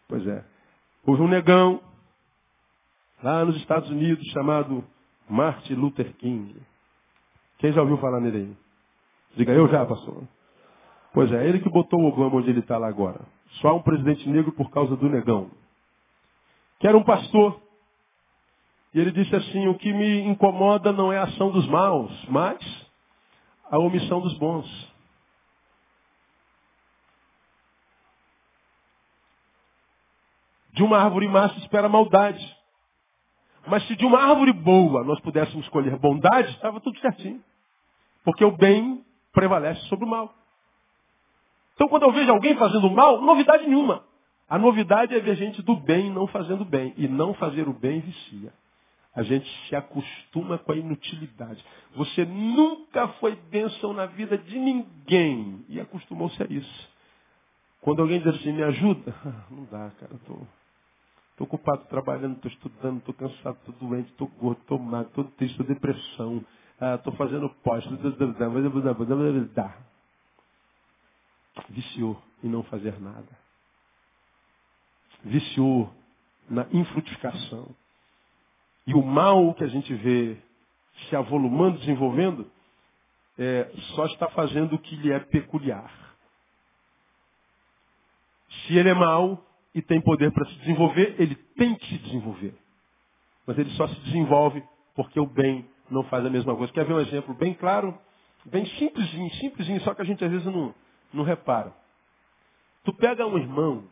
Pois é. Houve um negão lá nos Estados Unidos chamado Martin Luther King. Quem já ouviu falar nele aí? Diga, eu já, pastor. Pois é, ele que botou o Obama onde ele está lá agora. Só um presidente negro por causa do negão. Que era um pastor. E ele disse assim, o que me incomoda não é a ação dos maus, mas a omissão dos bons. De uma árvore se espera maldade. Mas se de uma árvore boa nós pudéssemos escolher bondade, estava tudo certinho. Porque o bem prevalece sobre o mal. Então quando eu vejo alguém fazendo mal, novidade nenhuma. A novidade é ver gente do bem não fazendo bem. E não fazer o bem vicia. A gente se acostuma com a inutilidade. Você nunca foi bênção na vida de ninguém. E acostumou-se a isso. Quando alguém diz assim, me ajuda, não dá, cara, estou Estou ocupado trabalhando, estou estudando, estou cansado, estou doente, estou gordo, estou magro, estou triste, estou depressão, estou ah, fazendo pós. Viciou em não fazer nada. Viciou na infrutificação. E o mal que a gente vê se avolumando, desenvolvendo, é, só está fazendo o que lhe é peculiar. Se ele é mau, e tem poder para se desenvolver, ele tem que se desenvolver. Mas ele só se desenvolve porque o bem não faz a mesma coisa. Quer ver um exemplo bem claro? Bem simplesinho, simplesinho, só que a gente às vezes não, não repara. Tu pega um irmão,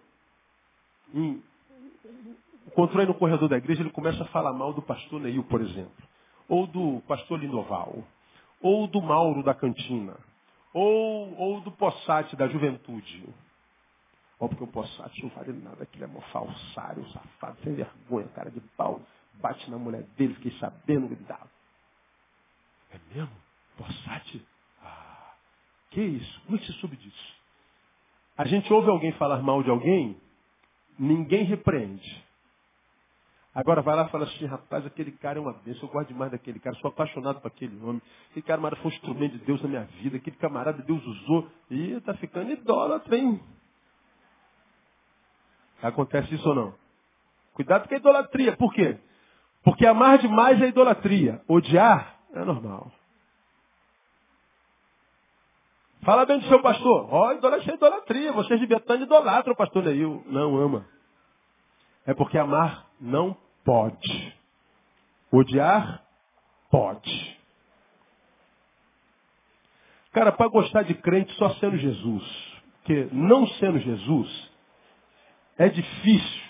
e encontrou aí no corredor da igreja, ele começa a falar mal do pastor Neil, por exemplo. Ou do pastor Lindoval. Ou do Mauro da cantina. Ou, ou do Possate da juventude. Ó, porque o Poçate não vale nada, aquele é um falsário, safado, sem vergonha, cara de pau. Bate na mulher dele, fiquei sabendo que ele dava. É mesmo? Poçate? Ah, que isso? Como é que você soube disso? A gente ouve alguém falar mal de alguém, ninguém repreende. Agora vai lá e fala assim, rapaz, aquele cara é uma bênção, eu gosto demais daquele cara, sou apaixonado por aquele homem. Aquele camarada foi um instrumento de Deus na minha vida, aquele camarada Deus usou. E está ficando idólatra, hein? Acontece isso ou não? Cuidado com a idolatria. Por quê? Porque amar demais é idolatria. Odiar é normal. Fala bem do seu pastor. Ó, oh, idolatria é idolatria. Vocês de Betânia idolatram o pastor Neil. Não ama. É porque amar não pode. Odiar pode. Cara, para gostar de crente só sendo Jesus. Porque não sendo Jesus, é difícil.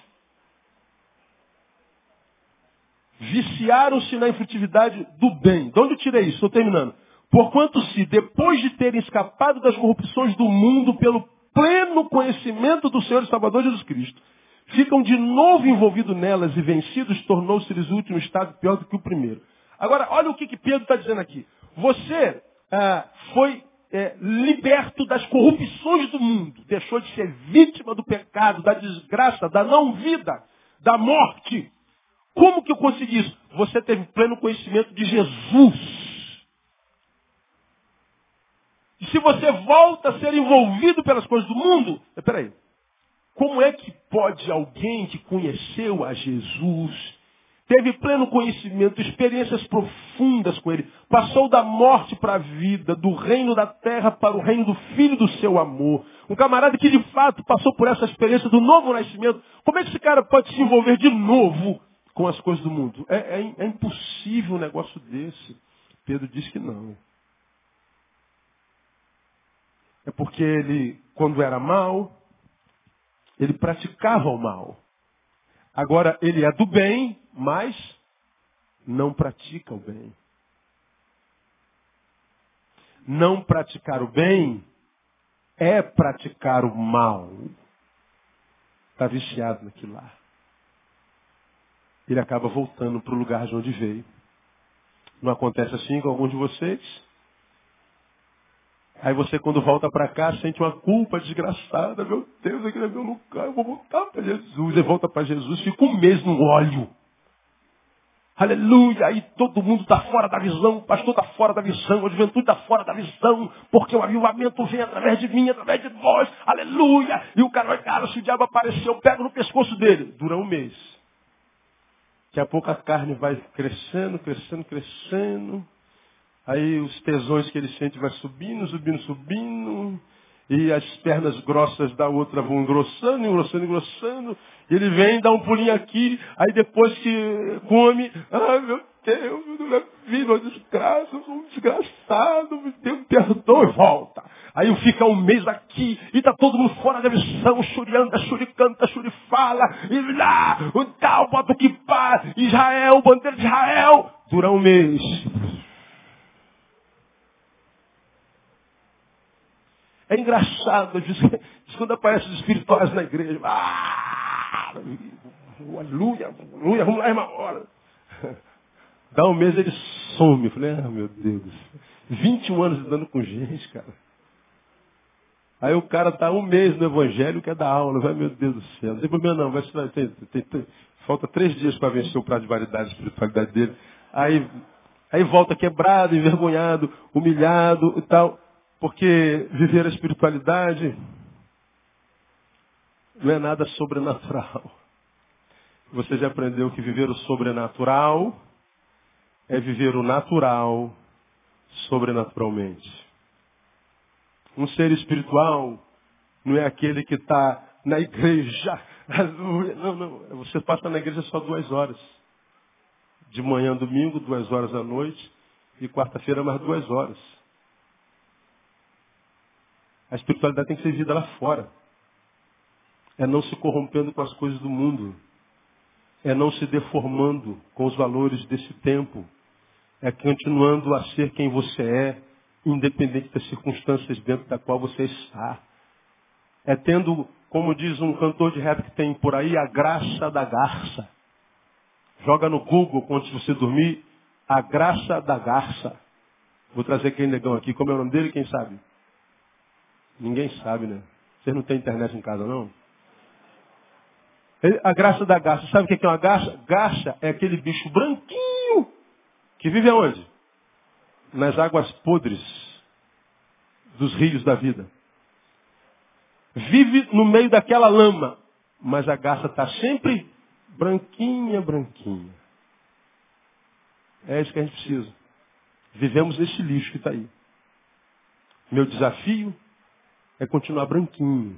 Viciaram-se na infrutividade do bem. De onde eu tirei isso? Estou terminando. Porquanto se, depois de terem escapado das corrupções do mundo pelo pleno conhecimento do Senhor e Salvador Jesus Cristo, ficam de novo envolvidos nelas e vencidos, tornou-se-lhes o último estado pior do que o primeiro. Agora, olha o que, que Pedro está dizendo aqui. Você ah, foi é, liberto das corrupções do mundo. Deixou de ser vítima do pecado, da desgraça, da não-vida, da morte. Como que eu consegui isso? Você teve pleno conhecimento de Jesus. E se você volta a ser envolvido pelas coisas do mundo, peraí, como é que pode alguém que conheceu a Jesus, teve pleno conhecimento, experiências profundas com ele, passou da morte para a vida, do reino da terra para o reino do filho do seu amor. Um camarada que de fato passou por essa experiência do novo nascimento. Como é que esse cara pode se envolver de novo com as coisas do mundo? É, é, é impossível um negócio desse. Pedro diz que não. É porque ele, quando era mal, ele praticava o mal. Agora ele é do bem, mas não pratica o bem. Não praticar o bem é praticar o mal. Está viciado naquilo lá. Ele acaba voltando para o lugar de onde veio. Não acontece assim com alguns de vocês? Aí você, quando volta para cá, sente uma culpa desgraçada. Meu Deus, aqui é meu lugar, eu vou voltar para Jesus. E volta para Jesus, fica um mês no óleo. Aleluia! Aí todo mundo está fora da visão, o pastor está fora da visão, a juventude está fora da visão, porque o avivamento vem através de mim, através de nós. Aleluia! E o cara vai, cara, se o diabo apareceu, eu pego no pescoço dele. Dura um mês. Daqui a pouco a carne vai crescendo, crescendo, crescendo. Aí os tesões que ele sente vai subindo, subindo, subindo. E as pernas grossas da outra vão engrossando, engrossando, engrossando. E ele vem, dá um pulinho aqui. Aí depois que come, ai meu Deus, minha vida, uma desgraça, eu sou um desgraçado, me dê um perdão e volta. Aí fica um mês aqui e tá todo mundo fora da missão, churianda, churicanta, churifala, e lá, o tal, bota que pá, Israel, bandeira de Israel. Dura um mês. É engraçado, diz, diz quando aparecem os espirituais na igreja. Ah, aleluia, aleluia, vamos lá, irmã, hora. Dá um mês ele some. Eu falei, ah, meu Deus. 21 anos andando com gente, cara. Aí o cara está um mês no evangelho, quer dar aula. Vai, meu Deus do céu. Não tem problema não. Vai, tem, tem, tem, falta três dias para vencer o prazo de validade e espiritualidade dele. Aí, aí volta quebrado, envergonhado, humilhado e tal. Porque viver a espiritualidade não é nada sobrenatural. Você já aprendeu que viver o sobrenatural é viver o natural sobrenaturalmente. Um ser espiritual não é aquele que está na igreja. Não, não. Você passa na igreja só duas horas. De manhã, domingo, duas horas à noite. E quarta-feira, mais duas horas. A espiritualidade tem que ser vivida lá fora. É não se corrompendo com as coisas do mundo. É não se deformando com os valores desse tempo. É continuando a ser quem você é, independente das circunstâncias dentro da qual você está. É tendo, como diz um cantor de rap que tem por aí, a graça da garça. Joga no Google antes de você dormir, a graça da garça. Vou trazer aquele negão aqui, como é o nome dele, quem sabe? Ninguém sabe, né? Vocês não têm internet em casa, não? A graça da garça. Sabe o que é uma garça? Garça é aquele bicho branquinho que vive aonde? Nas águas podres dos rios da vida. Vive no meio daquela lama, mas a garça está sempre branquinha, branquinha. É isso que a gente precisa. Vivemos nesse lixo que está aí. Meu desafio é continuar branquinho.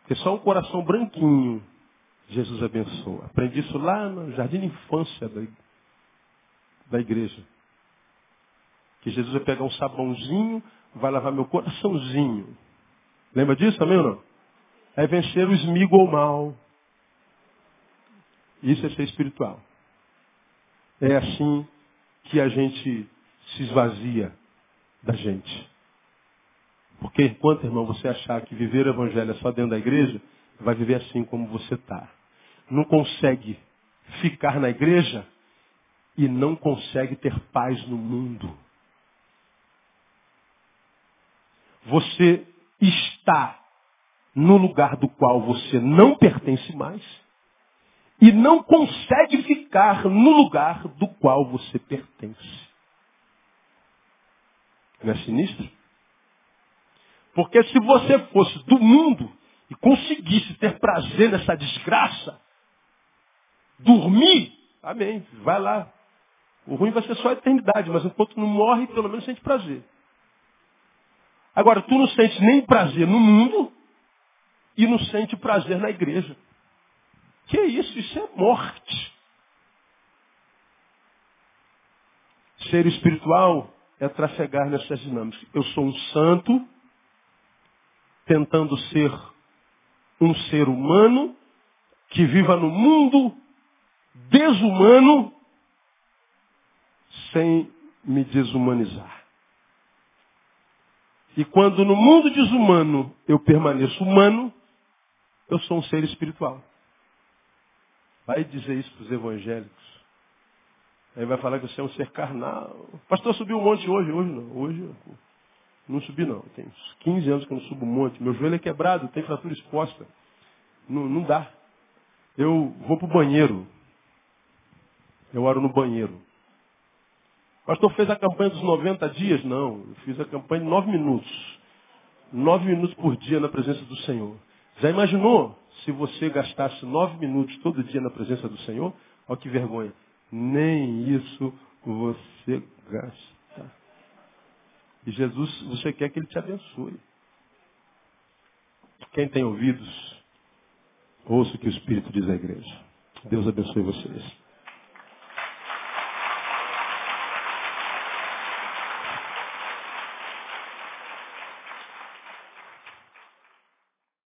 Porque só um coração branquinho Jesus abençoa. Aprendi isso lá no jardim de infância da, da igreja. Que Jesus vai pegar um sabãozinho, vai lavar meu coraçãozinho. Lembra disso também ou não? É vencer o esmigo ou mal. Isso é ser espiritual. É assim que a gente se esvazia da gente. Porque enquanto, irmão, você achar que viver o evangelho é só dentro da igreja, vai viver assim como você está. Não consegue ficar na igreja e não consegue ter paz no mundo. você está no lugar do qual você não pertence mais e não consegue ficar no lugar do qual você pertence. Não é sinistro? Porque se você fosse do mundo e conseguisse ter prazer nessa desgraça, dormir, amém, vai lá. O ruim vai ser só a eternidade, mas enquanto não morre, pelo menos sente prazer. Agora, tu não sente nem prazer no mundo e não sente prazer na igreja. Que é isso? Isso é morte. Ser espiritual é trafegar nessas dinâmicas. Eu sou um santo, tentando ser um ser humano que viva no mundo desumano sem me desumanizar. E quando no mundo desumano eu permaneço humano, eu sou um ser espiritual. Vai dizer isso para os evangélicos. Aí vai falar que você é um ser carnal. Pastor, subiu um monte hoje. Hoje não. Hoje não subi não. Tem uns 15 anos que eu não subo um monte. Meu joelho é quebrado, tem fratura exposta. Não, não dá. Eu vou para o banheiro. Eu oro no banheiro. Pastor, fez a campanha dos 90 dias? Não. Eu fiz a campanha de 9 minutos. 9 minutos por dia na presença do Senhor. Já imaginou se você gastasse 9 minutos todo dia na presença do Senhor? Olha que vergonha. Nem isso você gasta. E Jesus, você quer que Ele te abençoe. Quem tem ouvidos, ouça o que o Espírito diz à igreja. Deus abençoe vocês.